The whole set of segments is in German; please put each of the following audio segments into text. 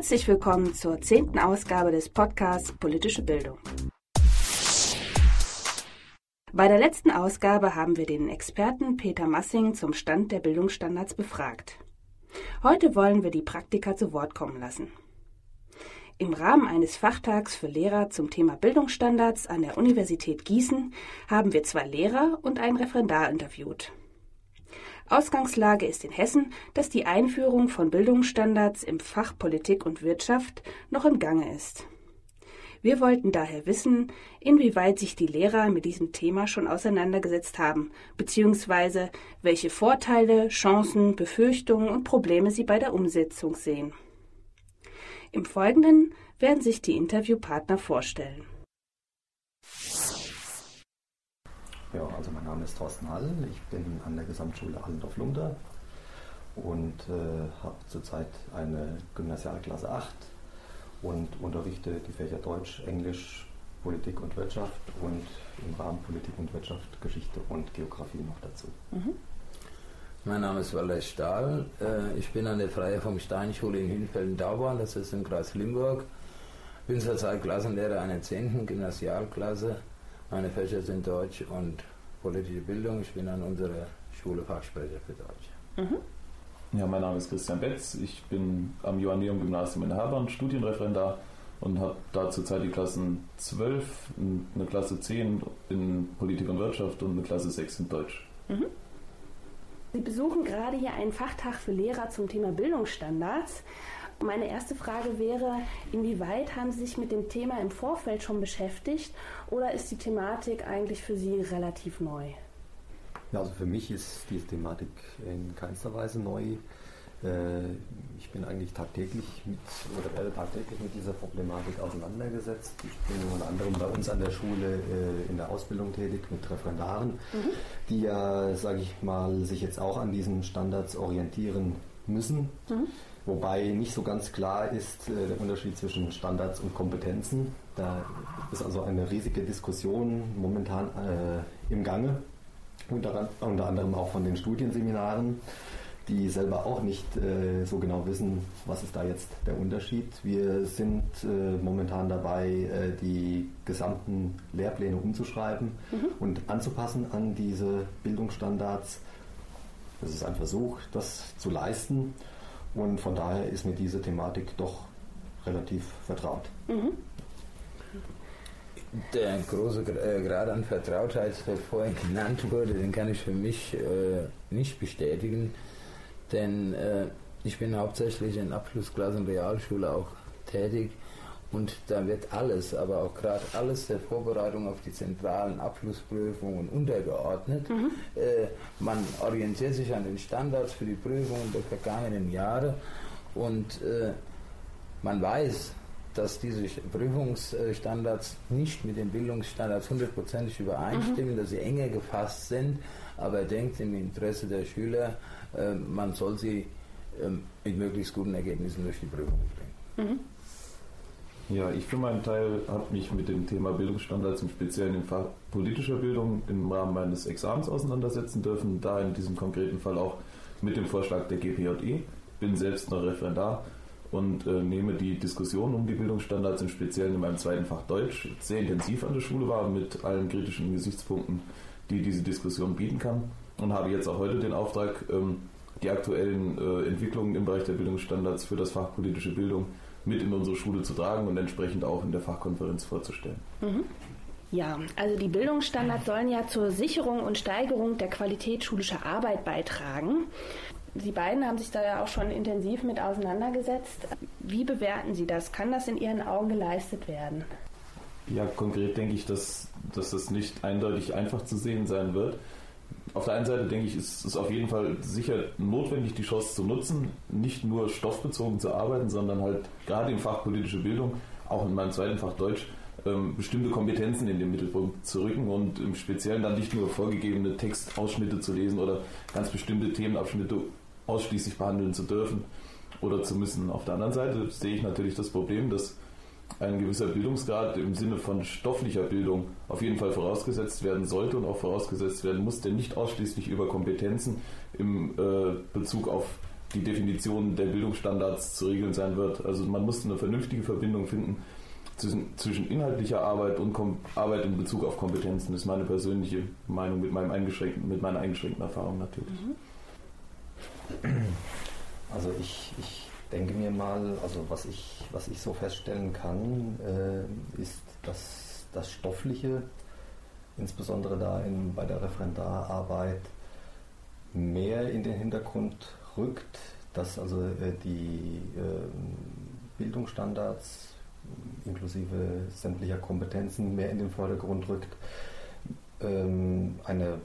Herzlich willkommen zur zehnten Ausgabe des Podcasts Politische Bildung. Bei der letzten Ausgabe haben wir den Experten Peter Massing zum Stand der Bildungsstandards befragt. Heute wollen wir die Praktiker zu Wort kommen lassen. Im Rahmen eines Fachtags für Lehrer zum Thema Bildungsstandards an der Universität Gießen haben wir zwei Lehrer und einen Referendar interviewt. Ausgangslage ist in Hessen, dass die Einführung von Bildungsstandards im Fach Politik und Wirtschaft noch im Gange ist. Wir wollten daher wissen, inwieweit sich die Lehrer mit diesem Thema schon auseinandergesetzt haben, beziehungsweise welche Vorteile, Chancen, Befürchtungen und Probleme sie bei der Umsetzung sehen. Im Folgenden werden sich die Interviewpartner vorstellen. Ja, also mein Name ist Thorsten Hall, ich bin an der Gesamtschule Allendorf-Lumda und äh, habe zurzeit eine Gymnasialklasse 8 und unterrichte die Fächer Deutsch, Englisch, Politik und Wirtschaft und im Rahmen Politik und Wirtschaft Geschichte und Geografie noch dazu. Mhm. Mein Name ist Walter Stahl. Äh, ich bin an der Freie vom Steinschule in Hünfelden-Dauborn, das ist im Kreis Limburg. Bin zurzeit Klassenlehrer einer 10. Gymnasialklasse meine Fächer sind Deutsch und politische Bildung. Ich bin an unserer Schule Fachsprecher für Deutsch. Mhm. Ja, mein Name ist Christian Betz. Ich bin am Johanneum-Gymnasium in Herbern Studienreferendar und habe da zurzeit die Klassen 12, eine Klasse 10 in Politik und Wirtschaft und eine Klasse 6 in Deutsch. Mhm. Sie besuchen gerade hier einen Fachtag für Lehrer zum Thema Bildungsstandards. Meine erste Frage wäre, inwieweit haben Sie sich mit dem Thema im Vorfeld schon beschäftigt oder ist die Thematik eigentlich für Sie relativ neu? Ja, also für mich ist diese Thematik in keinster Weise neu. Äh, ich bin eigentlich tagtäglich mit oder werde tagtäglich mit dieser Problematik auseinandergesetzt. Ich bin unter anderem bei uns an der Schule äh, in der Ausbildung tätig mit Referendaren, mhm. die ja, sage ich mal, sich jetzt auch an diesen Standards orientieren müssen. Mhm. Wobei nicht so ganz klar ist äh, der Unterschied zwischen Standards und Kompetenzen. Da ist also eine riesige Diskussion momentan äh, im Gange, unter, unter, anderem auch von den Studienseminaren, die selber auch nicht äh, so genau wissen, was ist da jetzt der Unterschied. Wir sind äh, momentan dabei, äh, die gesamten Lehrpläne umzuschreiben mhm. und anzupassen an diese Bildungsstandards. Das ist ein Versuch, das zu leisten. Und von daher ist mir diese Thematik doch relativ vertraut. Mhm. Der große äh, Grad an Vertrautheit, der vorhin genannt wurde, den kann ich für mich äh, nicht bestätigen, denn äh, ich bin hauptsächlich in Abschlussklassen Realschule auch tätig und da wird alles, aber auch gerade alles der Vorbereitung auf die zentralen Abschlussprüfungen untergeordnet. Mhm. Äh, man orientiert sich an den Standards für die Prüfungen der vergangenen Jahre und äh, man weiß, dass diese Prüfungsstandards nicht mit den Bildungsstandards hundertprozentig übereinstimmen, mhm. dass sie enger gefasst sind, aber er denkt im Interesse der Schüler, äh, man soll sie ähm, mit möglichst guten Ergebnissen durch die Prüfung bringen. Mhm. Ja, ich für meinen Teil habe mich mit dem Thema Bildungsstandards im Speziellen im Fach politischer Bildung im Rahmen meines Examens auseinandersetzen dürfen, da in diesem konkreten Fall auch mit dem Vorschlag der GPJE. Bin selbst noch Referendar und äh, nehme die Diskussion um die Bildungsstandards im Speziellen in meinem zweiten Fach Deutsch sehr intensiv an der Schule wahr mit allen kritischen Gesichtspunkten, die diese Diskussion bieten kann und habe jetzt auch heute den Auftrag, ähm, die aktuellen äh, Entwicklungen im Bereich der Bildungsstandards für das Fach politische Bildung mit in unsere Schule zu tragen und entsprechend auch in der Fachkonferenz vorzustellen. Mhm. Ja, also die Bildungsstandards sollen ja zur Sicherung und Steigerung der Qualität schulischer Arbeit beitragen. Sie beiden haben sich da ja auch schon intensiv mit auseinandergesetzt. Wie bewerten Sie das? Kann das in Ihren Augen geleistet werden? Ja, konkret denke ich, dass, dass das nicht eindeutig einfach zu sehen sein wird auf der einen Seite denke ich, ist es auf jeden Fall sicher notwendig, die Chance zu nutzen, nicht nur stoffbezogen zu arbeiten, sondern halt gerade im Fach politische Bildung, auch in meinem zweiten Fach Deutsch, ähm, bestimmte Kompetenzen in den Mittelpunkt zu rücken und im Speziellen dann nicht nur vorgegebene Textausschnitte zu lesen oder ganz bestimmte Themenabschnitte ausschließlich behandeln zu dürfen oder zu müssen. Auf der anderen Seite sehe ich natürlich das Problem, dass ein gewisser Bildungsgrad im Sinne von stofflicher Bildung auf jeden Fall vorausgesetzt werden sollte und auch vorausgesetzt werden muss, der nicht ausschließlich über Kompetenzen im äh, Bezug auf die Definition der Bildungsstandards zu regeln sein wird. Also man muss eine vernünftige Verbindung finden zwischen, zwischen inhaltlicher Arbeit und Kom Arbeit in Bezug auf Kompetenzen. Das ist meine persönliche Meinung mit, meinem eingeschränkten, mit meiner eingeschränkten Erfahrung natürlich. Also ich, ich denke mir mal, also was ich, was ich so feststellen kann, äh, ist, dass das Stoffliche, insbesondere da in, bei der Referendararbeit, mehr in den Hintergrund rückt, dass also äh, die äh, Bildungsstandards inklusive sämtlicher Kompetenzen mehr in den Vordergrund rückt, ähm, eine,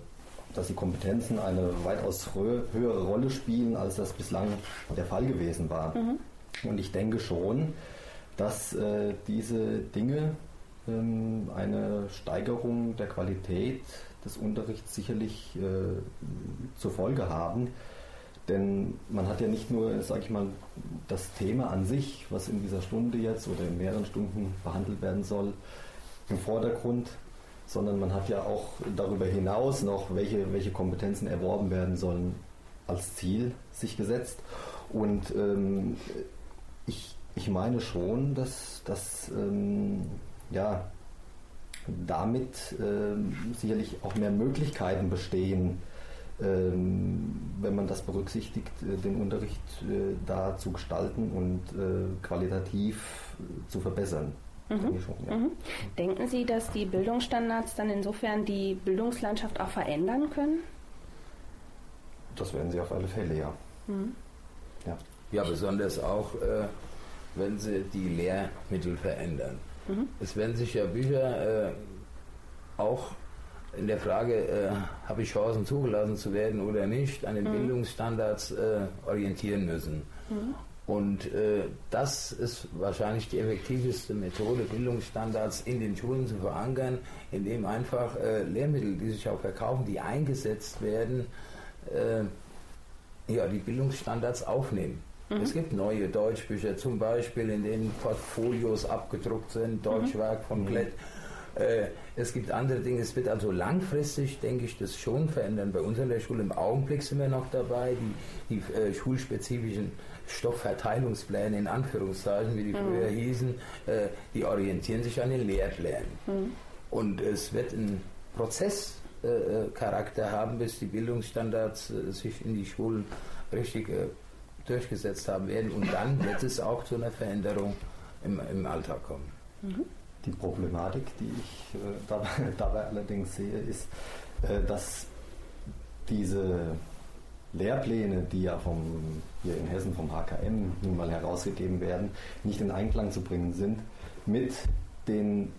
dass die Kompetenzen eine weitaus höhere Rolle spielen, als das bislang der Fall gewesen war. Mhm. Und ich denke schon, dass äh, diese Dinge ähm, eine Steigerung der Qualität des Unterrichts sicherlich äh, zur Folge haben. Denn man hat ja nicht nur, sage ich mal, das Thema an sich, was in dieser Stunde jetzt oder in mehreren Stunden behandelt werden soll, im Vordergrund, sondern man hat ja auch darüber hinaus noch, welche, welche Kompetenzen erworben werden sollen, als Ziel sich gesetzt. Und ähm, ich, ich meine schon, dass, dass ähm, ja, damit ähm, sicherlich auch mehr Möglichkeiten bestehen, ähm, wenn man das berücksichtigt, äh, den Unterricht äh, da zu gestalten und äh, qualitativ zu verbessern. Mhm. Schon, ja. mhm. Denken Sie, dass die Bildungsstandards dann insofern die Bildungslandschaft auch verändern können? Das werden sie auf alle Fälle, ja. Mhm. Ja. ja, besonders auch, äh, wenn sie die Lehrmittel verändern. Mhm. Es werden sich ja Bücher äh, auch in der Frage, äh, habe ich Chancen zugelassen zu werden oder nicht, an den mhm. Bildungsstandards äh, orientieren müssen. Mhm. Und äh, das ist wahrscheinlich die effektivste Methode, Bildungsstandards in den Schulen zu verankern, indem einfach äh, Lehrmittel, die sich auch verkaufen, die eingesetzt werden, äh, ja, die Bildungsstandards aufnehmen. Mhm. Es gibt neue Deutschbücher, zum Beispiel, in denen Portfolios abgedruckt sind, Deutschwerk von mhm. Klett. Äh, es gibt andere Dinge. Es wird also langfristig, denke ich, das schon verändern. Bei uns in der Schule im Augenblick sind wir noch dabei, die, die äh, schulspezifischen Stoffverteilungspläne in Anführungszeichen, wie die mhm. früher hießen, äh, die orientieren sich an den Lehrplänen. Mhm. Und es wird ein Prozesscharakter haben, bis die Bildungsstandards sich in die Schulen richtig durchgesetzt haben werden. Und dann wird es auch zu einer Veränderung im, im Alltag kommen. Mhm. Die Problematik, die ich äh, dabei, dabei, allerdings sehe, ist, äh, dass diese Lehrpläne, die ja vom, hier in Hessen vom HKM nun mal herausgegeben werden, nicht in Einklang zu bringen sind mit den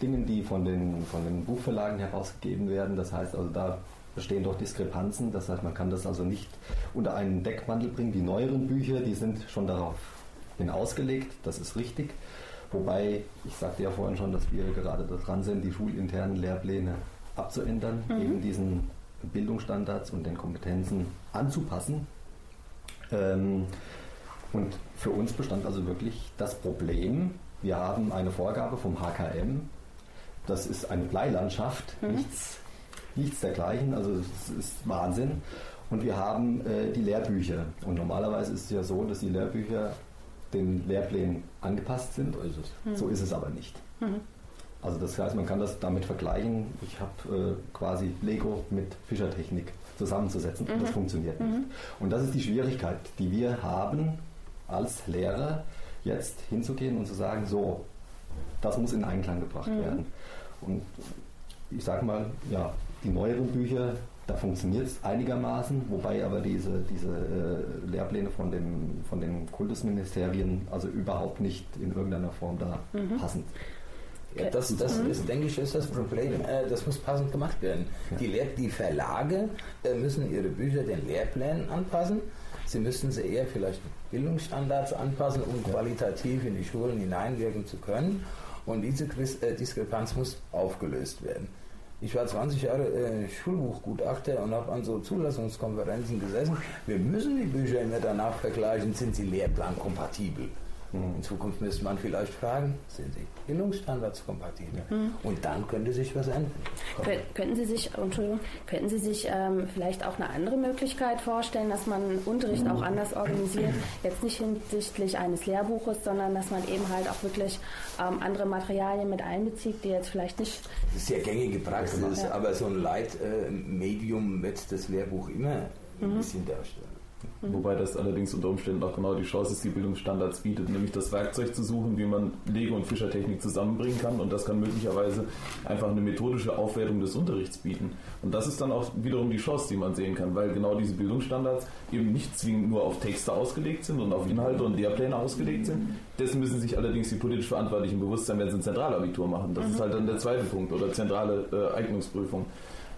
Dingen, die von den, von den Buchverlagen herausgegeben werden. Das heißt also, da bestehen doch Diskrepanzen. Das heißt, man kann das also nicht unter einen Deckmantel bringen. Die neueren Bücher, die sind schon darauf hin ausgelegt, das ist richtig. Wobei, ich sagte ja vorhin schon, dass wir gerade dran sind, die schulinternen Lehrpläne abzuändern, mhm. eben diesen Bildungsstandards und den Kompetenzen anzupassen. Ähm, und für uns bestand also wirklich das Problem, wir haben eine Vorgabe vom HKM, das ist eine Bleilandschaft, mhm. nichts, nichts dergleichen, also es ist Wahnsinn. Und wir haben äh, die Lehrbücher. Und normalerweise ist es ja so, dass die Lehrbücher den Lehrplänen angepasst sind. So ist es, mhm. so ist es aber nicht. Mhm. Also das heißt, man kann das damit vergleichen. Ich habe äh, quasi Lego mit Fischertechnik zusammenzusetzen. Mhm. Das funktioniert nicht. Mhm. Und das ist die Schwierigkeit, die wir haben als Lehrer, jetzt hinzugehen und zu sagen, so, das muss in Einklang gebracht mhm. werden. Und ich sage mal, ja, die neueren Bücher da funktioniert es einigermaßen, wobei aber diese, diese äh, Lehrpläne von, dem, von den Kultusministerien also überhaupt nicht in irgendeiner Form da mhm. passen. Ja, das, das mhm. ist, denke ich, ist das Problem. Äh, das muss passend gemacht werden. Ja. Die, Lehr die Verlage äh, müssen ihre Bücher den Lehrplänen anpassen. Sie müssen sie eher vielleicht Bildungsstandards anpassen, um ja. qualitativ in die Schulen hineinwirken zu können. Und diese äh, Diskrepanz muss aufgelöst werden. Ich war 20 Jahre äh, Schulbuchgutachter und habe an so Zulassungskonferenzen gesessen. Wir müssen die Bücher immer danach vergleichen, sind sie lehrplankompatibel. Mhm. In Zukunft müsste man vielleicht fragen, sind sie Bildungsstandards kompatibel? Mhm. Und dann könnte sich was ändern. Kön könnten Sie sich, Entschuldigung, könnten Sie sich ähm, vielleicht auch eine andere Möglichkeit vorstellen, dass man Unterricht auch anders organisiert? Jetzt nicht hinsichtlich eines Lehrbuches, sondern dass man eben halt auch wirklich ähm, andere Materialien mit einbezieht, die jetzt vielleicht nicht. Das ist ja gängige Praxis, ja. aber so ein Leitmedium wird das Lehrbuch immer ein mhm. bisschen darstellen. Mhm. Wobei das allerdings unter Umständen auch genau die Chance ist, die Bildungsstandards bietet, nämlich das Werkzeug zu suchen, wie man Lego und Fischertechnik zusammenbringen kann. Und das kann möglicherweise einfach eine methodische Aufwertung des Unterrichts bieten. Und das ist dann auch wiederum die Chance, die man sehen kann, weil genau diese Bildungsstandards eben nicht zwingend nur auf Texte ausgelegt sind und auf Inhalte und Lehrpläne ausgelegt sind. Dessen müssen sich allerdings die politisch Verantwortlichen bewusst sein, wenn sie ein Zentralabitur machen. Das ist halt dann der zweite Punkt oder zentrale äh, Eignungsprüfung.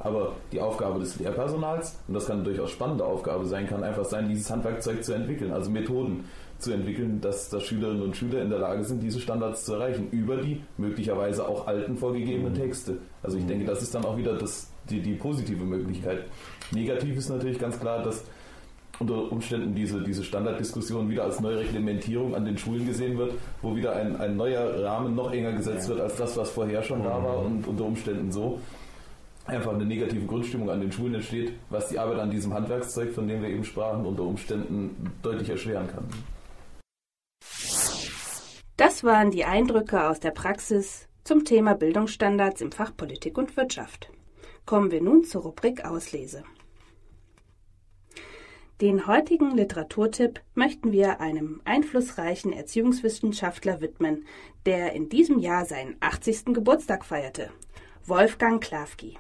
Aber die Aufgabe des Lehrpersonals, und das kann eine durchaus spannende Aufgabe sein, kann einfach sein, dieses Handwerkzeug zu entwickeln, also Methoden zu entwickeln, dass, dass Schülerinnen und Schüler in der Lage sind, diese Standards zu erreichen, über die möglicherweise auch alten vorgegebenen mhm. Texte. Also ich denke, das ist dann auch wieder das, die, die positive Möglichkeit. Negativ ist natürlich ganz klar, dass unter Umständen diese, diese Standarddiskussion wieder als neue Reglementierung an den Schulen gesehen wird, wo wieder ein, ein neuer Rahmen noch enger gesetzt wird als das, was vorher schon da war mhm. und unter Umständen so einfach eine negative Grundstimmung an den Schulen entsteht, was die Arbeit an diesem Handwerkszeug, von dem wir eben sprachen, unter Umständen deutlich erschweren kann. Das waren die Eindrücke aus der Praxis zum Thema Bildungsstandards im Fach Politik und Wirtschaft. Kommen wir nun zur Rubrik Auslese. Den heutigen Literaturtipp möchten wir einem einflussreichen Erziehungswissenschaftler widmen, der in diesem Jahr seinen 80. Geburtstag feierte, Wolfgang Klafki.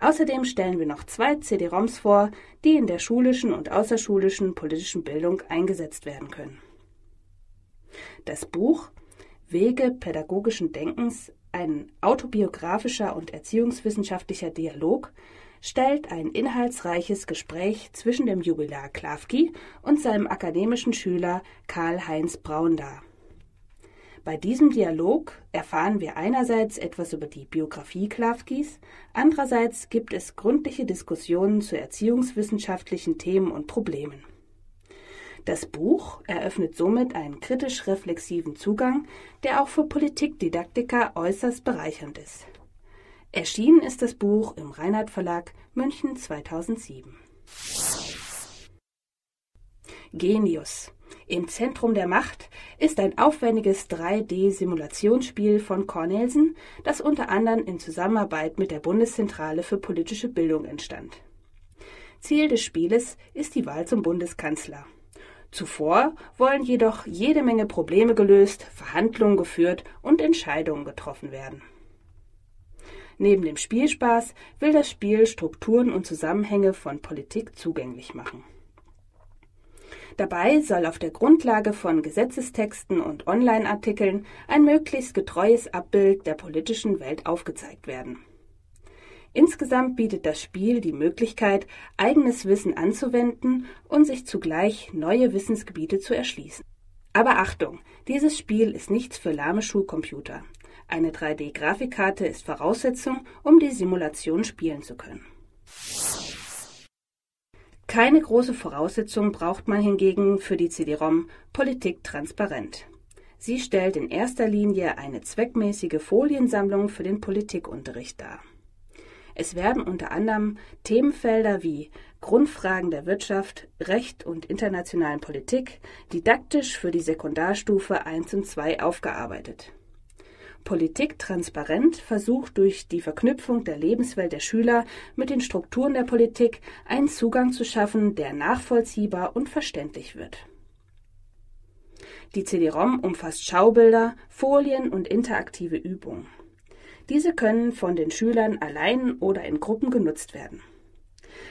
Außerdem stellen wir noch zwei CD-ROMs vor, die in der schulischen und außerschulischen politischen Bildung eingesetzt werden können. Das Buch Wege pädagogischen Denkens, ein autobiografischer und erziehungswissenschaftlicher Dialog, stellt ein inhaltsreiches Gespräch zwischen dem Jubilar Klafki und seinem akademischen Schüler Karl-Heinz Braun dar. Bei diesem Dialog erfahren wir einerseits etwas über die Biografie Klafkis, andererseits gibt es gründliche Diskussionen zu erziehungswissenschaftlichen Themen und Problemen. Das Buch eröffnet somit einen kritisch-reflexiven Zugang, der auch für Politikdidaktiker äußerst bereichernd ist. Erschienen ist das Buch im Reinhard Verlag München 2007. Genius im Zentrum der Macht ist ein aufwendiges 3D-Simulationsspiel von Cornelsen, das unter anderem in Zusammenarbeit mit der Bundeszentrale für politische Bildung entstand. Ziel des Spieles ist die Wahl zum Bundeskanzler. Zuvor wollen jedoch jede Menge Probleme gelöst, Verhandlungen geführt und Entscheidungen getroffen werden. Neben dem Spielspaß will das Spiel Strukturen und Zusammenhänge von Politik zugänglich machen. Dabei soll auf der Grundlage von Gesetzestexten und Online-Artikeln ein möglichst getreues Abbild der politischen Welt aufgezeigt werden. Insgesamt bietet das Spiel die Möglichkeit, eigenes Wissen anzuwenden und sich zugleich neue Wissensgebiete zu erschließen. Aber Achtung, dieses Spiel ist nichts für lahme Schulcomputer. Eine 3D-Grafikkarte ist Voraussetzung, um die Simulation spielen zu können. Keine große Voraussetzung braucht man hingegen für die CD-ROM Politik transparent. Sie stellt in erster Linie eine zweckmäßige Foliensammlung für den Politikunterricht dar. Es werden unter anderem Themenfelder wie Grundfragen der Wirtschaft, Recht und internationalen Politik didaktisch für die Sekundarstufe 1 und 2 aufgearbeitet. Politik transparent versucht durch die Verknüpfung der Lebenswelt der Schüler mit den Strukturen der Politik einen Zugang zu schaffen, der nachvollziehbar und verständlich wird. Die CD-ROM umfasst Schaubilder, Folien und interaktive Übungen. Diese können von den Schülern allein oder in Gruppen genutzt werden.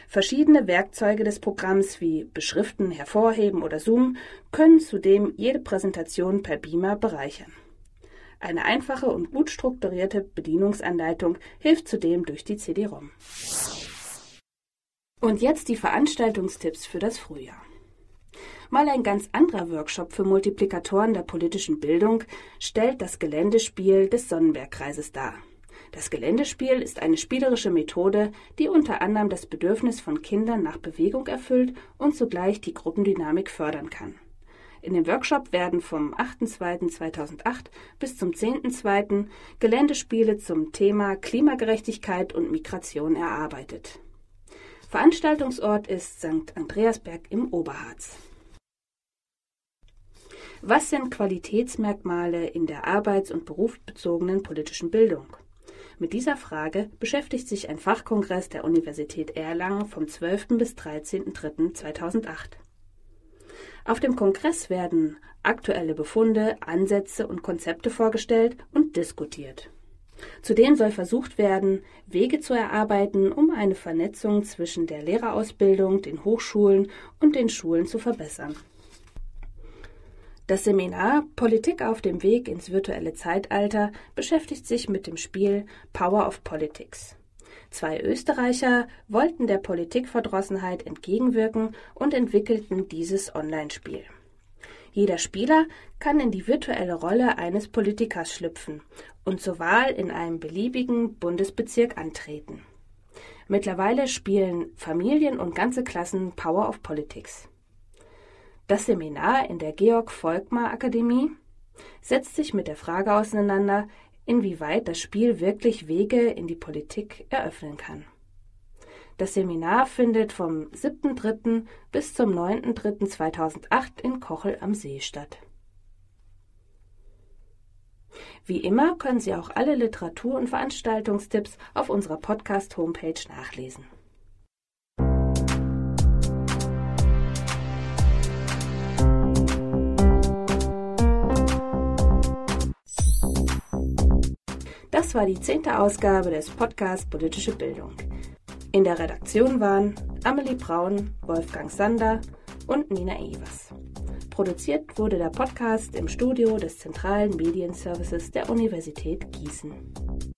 Verschiedene Werkzeuge des Programms wie Beschriften, Hervorheben oder Zoom können zudem jede Präsentation per Beamer bereichern. Eine einfache und gut strukturierte Bedienungsanleitung hilft zudem durch die CD-ROM. Und jetzt die Veranstaltungstipps für das Frühjahr. Mal ein ganz anderer Workshop für Multiplikatoren der politischen Bildung stellt das Geländespiel des Sonnenbergkreises dar. Das Geländespiel ist eine spielerische Methode, die unter anderem das Bedürfnis von Kindern nach Bewegung erfüllt und zugleich die Gruppendynamik fördern kann. In dem Workshop werden vom 8.2.2008 bis zum 10.2. Geländespiele zum Thema Klimagerechtigkeit und Migration erarbeitet. Veranstaltungsort ist St. Andreasberg im Oberharz. Was sind Qualitätsmerkmale in der arbeits- und berufsbezogenen politischen Bildung? Mit dieser Frage beschäftigt sich ein Fachkongress der Universität Erlangen vom 12. bis 13.03.2008. Auf dem Kongress werden aktuelle Befunde, Ansätze und Konzepte vorgestellt und diskutiert. Zudem soll versucht werden, Wege zu erarbeiten, um eine Vernetzung zwischen der Lehrerausbildung, den Hochschulen und den Schulen zu verbessern. Das Seminar Politik auf dem Weg ins virtuelle Zeitalter beschäftigt sich mit dem Spiel Power of Politics. Zwei Österreicher wollten der Politikverdrossenheit entgegenwirken und entwickelten dieses Online-Spiel. Jeder Spieler kann in die virtuelle Rolle eines Politikers schlüpfen und zur Wahl in einem beliebigen Bundesbezirk antreten. Mittlerweile spielen Familien und ganze Klassen Power of Politics. Das Seminar in der Georg Volkmar Akademie setzt sich mit der Frage auseinander, inwieweit das Spiel wirklich Wege in die Politik eröffnen kann. Das Seminar findet vom 7.3. bis zum 9.3.2008 in Kochel am See statt. Wie immer können Sie auch alle Literatur- und Veranstaltungstipps auf unserer Podcast-Homepage nachlesen. Das war die zehnte Ausgabe des Podcasts Politische Bildung. In der Redaktion waren Amelie Braun, Wolfgang Sander und Nina Evers. Produziert wurde der Podcast im Studio des Zentralen Medienservices der Universität Gießen.